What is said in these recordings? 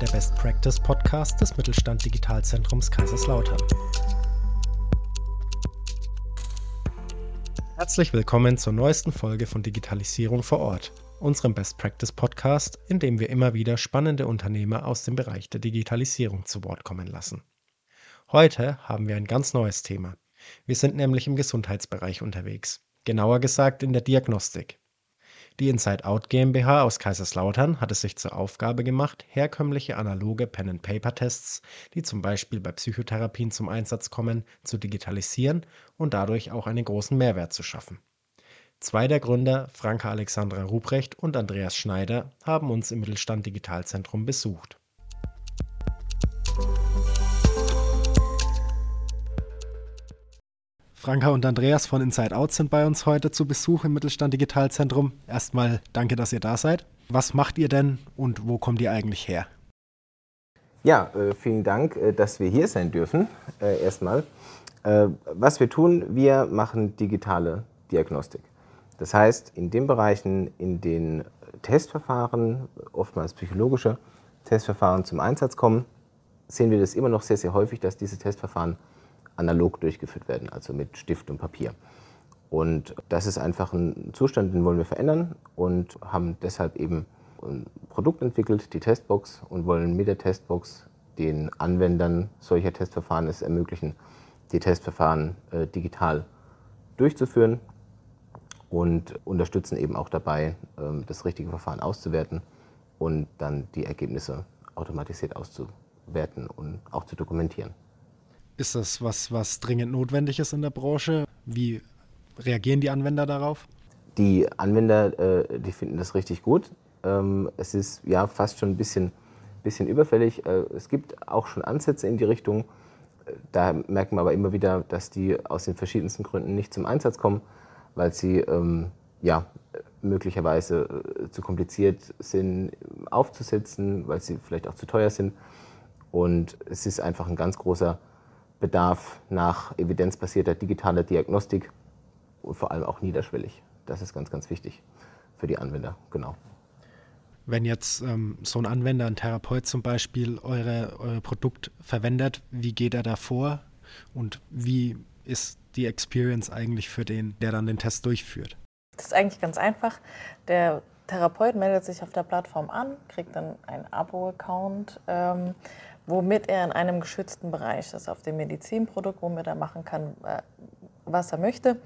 der Best Practice Podcast des Mittelstand Digitalzentrums Kaiserslautern. Herzlich willkommen zur neuesten Folge von Digitalisierung vor Ort, unserem Best Practice Podcast, in dem wir immer wieder spannende Unternehmer aus dem Bereich der Digitalisierung zu Wort kommen lassen. Heute haben wir ein ganz neues Thema. Wir sind nämlich im Gesundheitsbereich unterwegs, genauer gesagt in der Diagnostik. Die Inside Out GmbH aus Kaiserslautern hat es sich zur Aufgabe gemacht, herkömmliche analoge Pen-and-Paper-Tests, die zum Beispiel bei Psychotherapien zum Einsatz kommen, zu digitalisieren und dadurch auch einen großen Mehrwert zu schaffen. Zwei der Gründer, Franka Alexandra Ruprecht und Andreas Schneider, haben uns im Mittelstand Digitalzentrum besucht. Franka und Andreas von Inside Out sind bei uns heute zu Besuch im Mittelstand Digitalzentrum. Erstmal danke, dass ihr da seid. Was macht ihr denn und wo kommt ihr eigentlich her? Ja, äh, vielen Dank, äh, dass wir hier sein dürfen. Äh, erstmal. Was wir tun, wir machen digitale Diagnostik. Das heißt, in den Bereichen, in denen Testverfahren, oftmals psychologische Testverfahren zum Einsatz kommen, sehen wir das immer noch sehr, sehr häufig, dass diese Testverfahren analog durchgeführt werden, also mit Stift und Papier. Und das ist einfach ein Zustand, den wollen wir verändern und haben deshalb eben ein Produkt entwickelt, die Testbox, und wollen mit der Testbox den Anwendern solcher Testverfahren es ermöglichen, die Testverfahren äh, digital durchzuführen und unterstützen eben auch dabei, äh, das richtige Verfahren auszuwerten und dann die Ergebnisse automatisiert auszuwerten und auch zu dokumentieren. Ist das was, was dringend notwendig ist in der Branche? Wie reagieren die Anwender darauf? Die Anwender, äh, die finden das richtig gut. Ähm, es ist ja fast schon ein bisschen, bisschen überfällig. Äh, es gibt auch schon Ansätze in die Richtung. Da merken wir aber immer wieder, dass die aus den verschiedensten Gründen nicht zum Einsatz kommen, weil sie ähm, ja, möglicherweise äh, zu kompliziert sind aufzusetzen, weil sie vielleicht auch zu teuer sind. Und es ist einfach ein ganz großer Bedarf nach evidenzbasierter digitaler Diagnostik und vor allem auch niederschwellig. Das ist ganz, ganz wichtig für die Anwender, genau. Wenn jetzt ähm, so ein Anwender, ein Therapeut zum Beispiel, eure, euer Produkt verwendet, wie geht er da vor und wie ist die Experience eigentlich für den, der dann den Test durchführt? Das ist eigentlich ganz einfach. Der Therapeut meldet sich auf der Plattform an, kriegt dann einen Abo-Account, ähm, womit er in einem geschützten Bereich ist, auf dem Medizinprodukt, womit er machen kann, äh, was er möchte.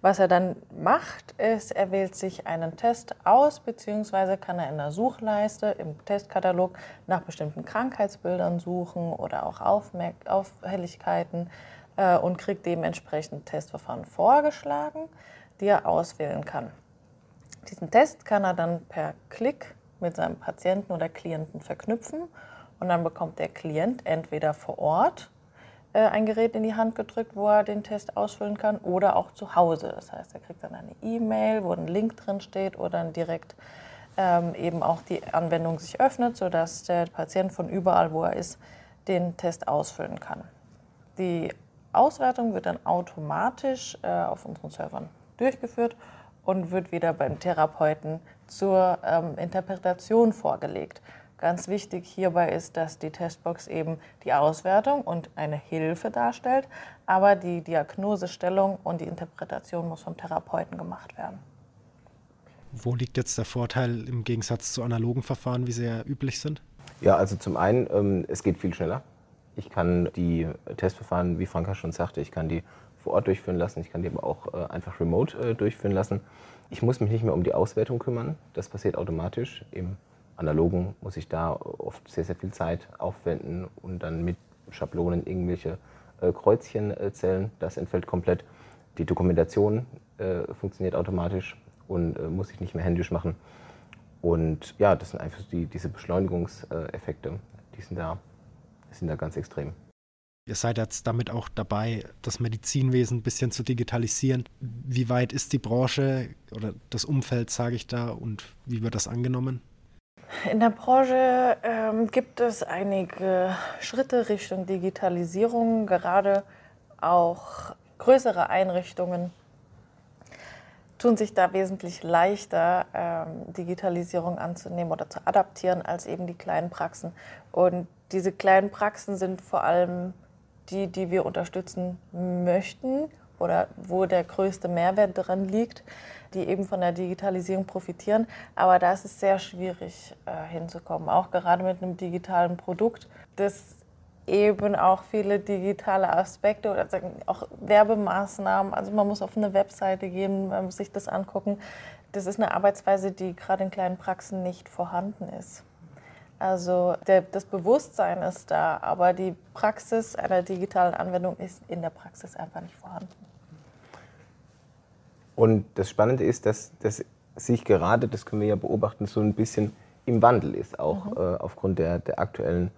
Was er dann macht, ist, er wählt sich einen Test aus, beziehungsweise kann er in der Suchleiste im Testkatalog nach bestimmten Krankheitsbildern suchen oder auch Aufmerk Auffälligkeiten äh, und kriegt dementsprechend Testverfahren vorgeschlagen, die er auswählen kann. Diesen Test kann er dann per Klick mit seinem Patienten oder Klienten verknüpfen und dann bekommt der Klient entweder vor Ort äh, ein Gerät in die Hand gedrückt, wo er den Test ausfüllen kann, oder auch zu Hause. Das heißt, er kriegt dann eine E-Mail, wo ein Link drin steht oder dann direkt ähm, eben auch die Anwendung sich öffnet, sodass der Patient von überall, wo er ist, den Test ausfüllen kann. Die Auswertung wird dann automatisch äh, auf unseren Servern durchgeführt und wird wieder beim Therapeuten zur ähm, Interpretation vorgelegt. Ganz wichtig hierbei ist, dass die Testbox eben die Auswertung und eine Hilfe darstellt, aber die Diagnosestellung und die Interpretation muss vom Therapeuten gemacht werden. Wo liegt jetzt der Vorteil im Gegensatz zu analogen Verfahren, wie sie ja üblich sind? Ja, also zum einen, ähm, es geht viel schneller. Ich kann die Testverfahren, wie Franka schon sagte, ich kann die vor Ort durchführen lassen, ich kann die aber auch äh, einfach remote äh, durchführen lassen. Ich muss mich nicht mehr um die Auswertung kümmern, das passiert automatisch im Analogen muss ich da oft sehr, sehr viel Zeit aufwenden und dann mit Schablonen irgendwelche äh, Kreuzchen äh, zählen. Das entfällt komplett. Die Dokumentation äh, funktioniert automatisch und äh, muss ich nicht mehr händisch machen. Und ja, das sind einfach die, diese Beschleunigungseffekte, die sind da, die sind da ganz extrem. Ihr seid jetzt damit auch dabei, das Medizinwesen ein bisschen zu digitalisieren. Wie weit ist die Branche oder das Umfeld, sage ich da, und wie wird das angenommen? In der Branche ähm, gibt es einige Schritte Richtung Digitalisierung, gerade auch größere Einrichtungen tun sich da wesentlich leichter, ähm, Digitalisierung anzunehmen oder zu adaptieren als eben die kleinen Praxen. Und diese kleinen Praxen sind vor allem die, die wir unterstützen möchten oder wo der größte Mehrwert dran liegt, die eben von der Digitalisierung profitieren. Aber da ist es sehr schwierig äh, hinzukommen, auch gerade mit einem digitalen Produkt, das eben auch viele digitale Aspekte oder auch Werbemaßnahmen. Also man muss auf eine Webseite gehen, man muss sich das angucken. Das ist eine Arbeitsweise, die gerade in kleinen Praxen nicht vorhanden ist. Also der, das Bewusstsein ist da, aber die Praxis einer digitalen Anwendung ist in der Praxis einfach nicht vorhanden. Und das Spannende ist, dass, dass sich gerade, das können wir ja beobachten, so ein bisschen im Wandel ist, auch mhm. äh, aufgrund der, der aktuellen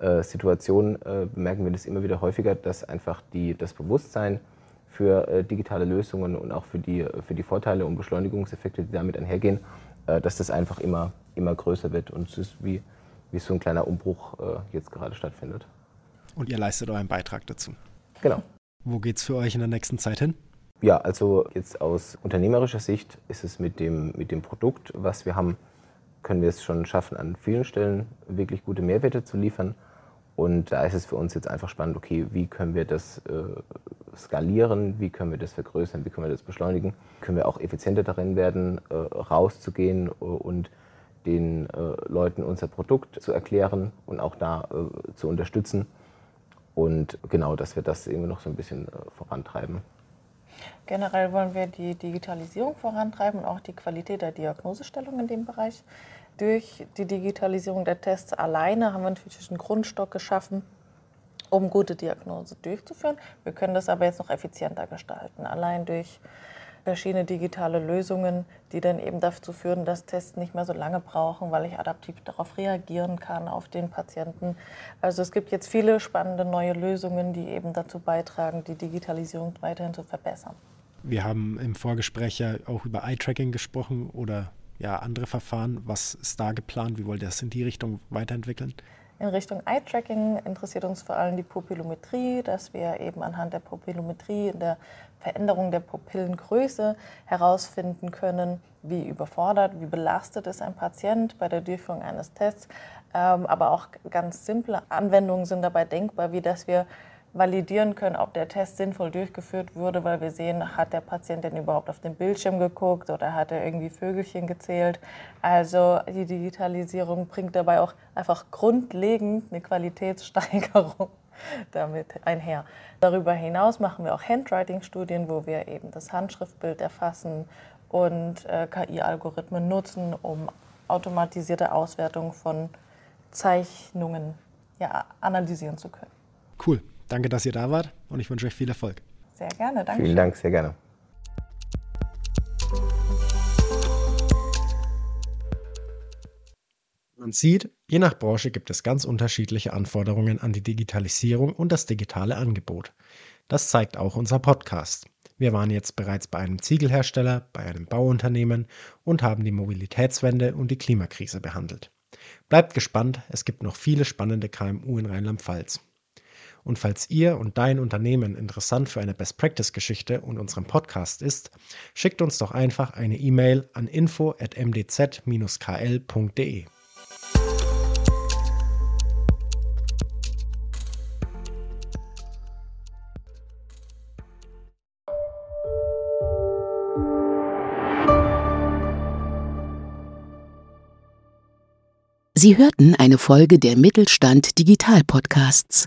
äh, Situation äh, bemerken wir das immer wieder häufiger, dass einfach die, das Bewusstsein für äh, digitale Lösungen und auch für die, für die Vorteile und Beschleunigungseffekte, die damit einhergehen, äh, dass das einfach immer, immer größer wird. Und es ist wie wie so ein kleiner Umbruch äh, jetzt gerade stattfindet. Und ihr leistet euren Beitrag dazu. Genau. Wo geht es für euch in der nächsten Zeit hin? Ja, also jetzt aus unternehmerischer Sicht ist es mit dem, mit dem Produkt, was wir haben, können wir es schon schaffen, an vielen Stellen wirklich gute Mehrwerte zu liefern. Und da ist es für uns jetzt einfach spannend, okay, wie können wir das äh, skalieren, wie können wir das vergrößern, wie können wir das beschleunigen, können wir auch effizienter darin werden, äh, rauszugehen äh, und den äh, Leuten unser Produkt zu erklären und auch da äh, zu unterstützen. Und genau, dass wir das irgendwie noch so ein bisschen äh, vorantreiben. Generell wollen wir die Digitalisierung vorantreiben und auch die Qualität der Diagnosestellung in dem Bereich. Durch die Digitalisierung der Tests alleine haben wir natürlich einen Grundstock geschaffen, um gute Diagnose durchzuführen. Wir können das aber jetzt noch effizienter gestalten. Allein durch verschiedene digitale Lösungen, die dann eben dazu führen, dass Tests nicht mehr so lange brauchen, weil ich adaptiv darauf reagieren kann, auf den Patienten. Also es gibt jetzt viele spannende neue Lösungen, die eben dazu beitragen, die Digitalisierung weiterhin zu verbessern. Wir haben im Vorgespräch ja auch über Eye-Tracking gesprochen oder ja, andere Verfahren. Was ist da geplant? Wie wollt ihr das in die Richtung weiterentwickeln? In Richtung Eye-Tracking interessiert uns vor allem die Pupillometrie, dass wir eben anhand der Pupillometrie in der Veränderung der Pupillengröße herausfinden können, wie überfordert, wie belastet ist ein Patient bei der Durchführung eines Tests. Ähm, aber auch ganz simple Anwendungen sind dabei denkbar, wie dass wir validieren können, ob der Test sinnvoll durchgeführt wurde, weil wir sehen, hat der Patient denn überhaupt auf den Bildschirm geguckt oder hat er irgendwie Vögelchen gezählt. Also die Digitalisierung bringt dabei auch einfach grundlegend eine Qualitätssteigerung damit einher. Darüber hinaus machen wir auch Handwriting-Studien, wo wir eben das Handschriftbild erfassen und äh, KI-Algorithmen nutzen, um automatisierte Auswertung von Zeichnungen ja, analysieren zu können. Cool. Danke, dass ihr da wart und ich wünsche euch viel Erfolg. Sehr gerne, danke. Vielen Dank, sehr gerne. Man sieht, je nach Branche gibt es ganz unterschiedliche Anforderungen an die Digitalisierung und das digitale Angebot. Das zeigt auch unser Podcast. Wir waren jetzt bereits bei einem Ziegelhersteller, bei einem Bauunternehmen und haben die Mobilitätswende und die Klimakrise behandelt. Bleibt gespannt, es gibt noch viele spannende KMU in Rheinland-Pfalz. Und falls ihr und dein Unternehmen interessant für eine Best Practice Geschichte und unseren Podcast ist, schickt uns doch einfach eine E-Mail an info@mdz-kl.de. Sie hörten eine Folge der Mittelstand Digital Podcasts.